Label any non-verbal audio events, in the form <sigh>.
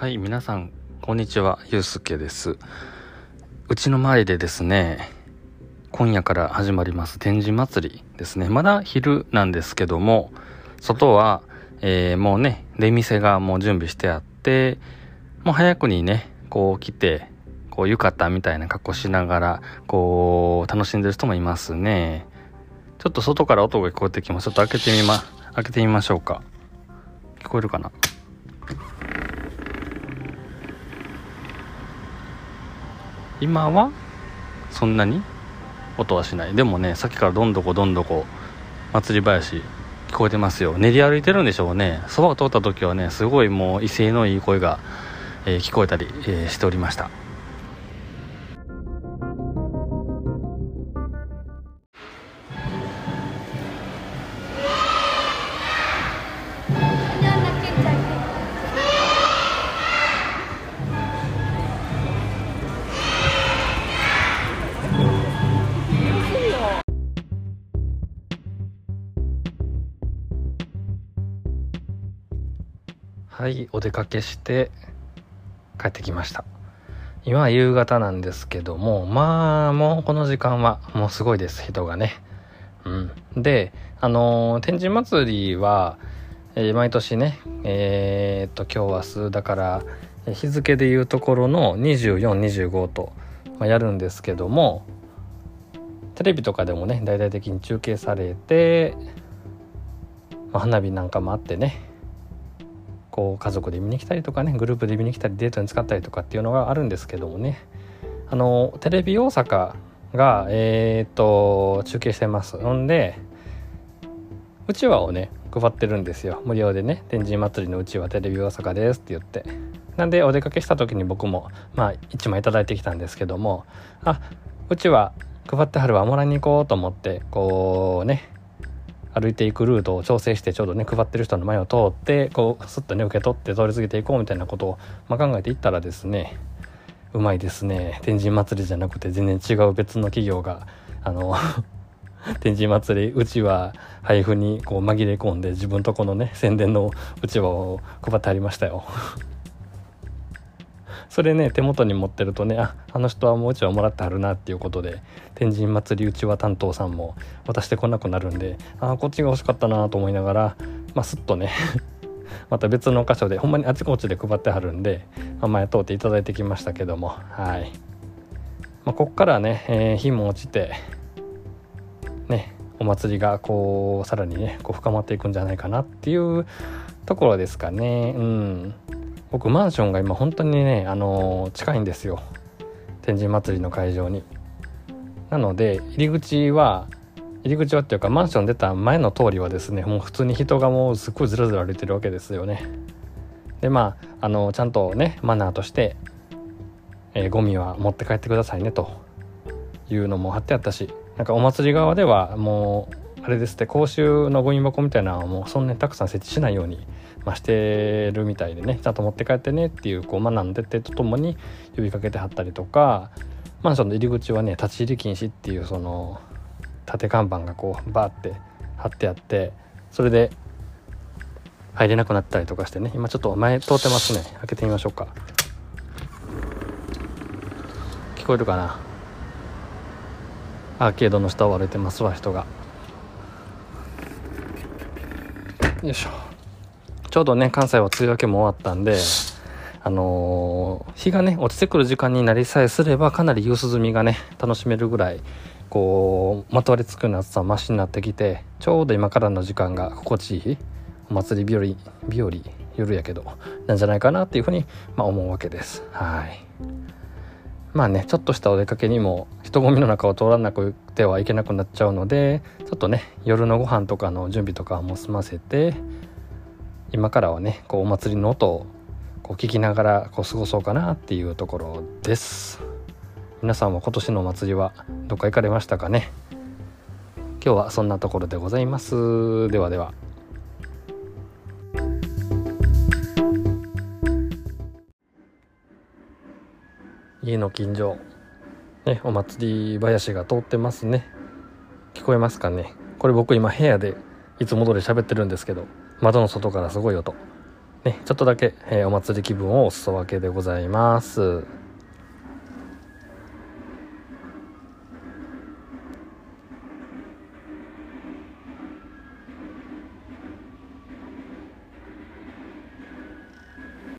はい、皆さん、こんにちは、ゆうすけです。うちの周りでですね、今夜から始まります展示祭りですね。まだ昼なんですけども、外は、えー、もうね、出店がもう準備してあって、もう早くにね、こう来て、こう浴衣みたいな格好しながら、こう、楽しんでる人もいますね。ちょっと外から音が聞こえてきます。ちょっと開けてみま、開けてみましょうか。聞こえるかな？今はそんなに音はしない。でもねさっきからどんどこどんどこ祭り林聞こえてますよ。練り歩いてるんでしょうね。そばを通った時はねすごいもう威勢のいい声が、えー、聞こえたり、えー、しておりました。はいお出かけして帰ってきました。今は夕方なんですけどもまあもうこの時間はもうすごいです人がね。うん。であのー、天神祭りは、えー、毎年ねえー、っと今日明日だから日付でいうところの2425と、まあ、やるんですけどもテレビとかでもね大々的に中継されて、まあ、花火なんかもあってねこう家族で見に来たりとかねグループで見に来たりデートに使ったりとかっていうのがあるんですけどもね。あのテレビ大阪がえー、っと中継してます。んでうちわをね配ってるんですよ。無料でね。天神祭りのうちわテレビ大阪ですって言って。なんでお出かけした時に僕もまあ1枚頂いてきたんですけどもあうちわ配ってはるわもらいに行こうと思ってこうね歩いていくルートを調整してちょうどね配ってる人の前を通ってこうスッとね受け取って通り過ぎていこうみたいなことを、まあ、考えていったらですねうまいですね。天神祭りじゃなくて全然違う別の企業があの <laughs> 天神祭りうちは配布にこう紛れ込んで自分とこのね宣伝のうちわを配ってありましたよ。それね手元に持ってるとねああの人はもううちわもらってはるなっていうことで天神祭りうちわ担当さんも渡してこなくなるんであこっちが欲しかったなと思いながらまあすっとね <laughs> また別の箇所でほんまにあちこちで配ってはるんで、まあ、前通っていただいてきましたけどもはい、まあ、こっからね、えー、日も落ちてねお祭りがこうさらにねこう深まっていくんじゃないかなっていうところですかね。うん。僕マンションが今本当にね、あのー、近いんですよ。天神祭りの会場に。なので入り口は入り口はっていうかマンション出た前の通りはですねもう普通に人がもうすっごいずらずら歩いてるわけですよね。でまああのちゃんとねマナーとして、えー、ゴミは持って帰ってくださいねというのも貼ってあったしなんかお祭り側ではもうあれですって公衆のゴミ箱みたいなのはもうそんなにたくさん設置しないようにまあ、してるみたいでねちゃんと持って帰ってねっていうこうマナーの徹底とともに呼びかけてはったりとかマンションの入り口はね立ち入り禁止っていうその縦看板がこうバーって貼ってあってそれで入れなくなったりとかしてね今ちょっと前通ってますね。開けてみましょうか。聞こえるかな？アーケードの下を歩いてますわ人が。よいしょ。ちょうどね関西は梅雨明けも終わったんであのー、日がね落ちてくる時間になりさえすればかなり夕涼みがね楽しめるぐらいこうまとわりつくような暑さマシになってきてちょうど今からの時間が心地いいお祭り日和日和夜やけどなんじゃないかなっていうふうに、まあ、思うわけです。はい。まあねちょっとしたお出かけにも人混みの中を通らなくてはいけなくなっちゃうのでちょっとね夜のご飯とかの準備とかも済ませて今からはねこうお祭りの音をこう聞きながらこう過ごそうかなっていうところです。皆さんも今年のお祭りはどっか行かれましたかね？今日はそんなところでございます。ではでは。家の近所ねお祭り林が通ってますね聞こえますかねこれ僕今部屋でいつも通り喋ってるんですけど窓の外からすごい音。ね、ちょっとだけ、えー、お祭り気分をお裾分けでございます。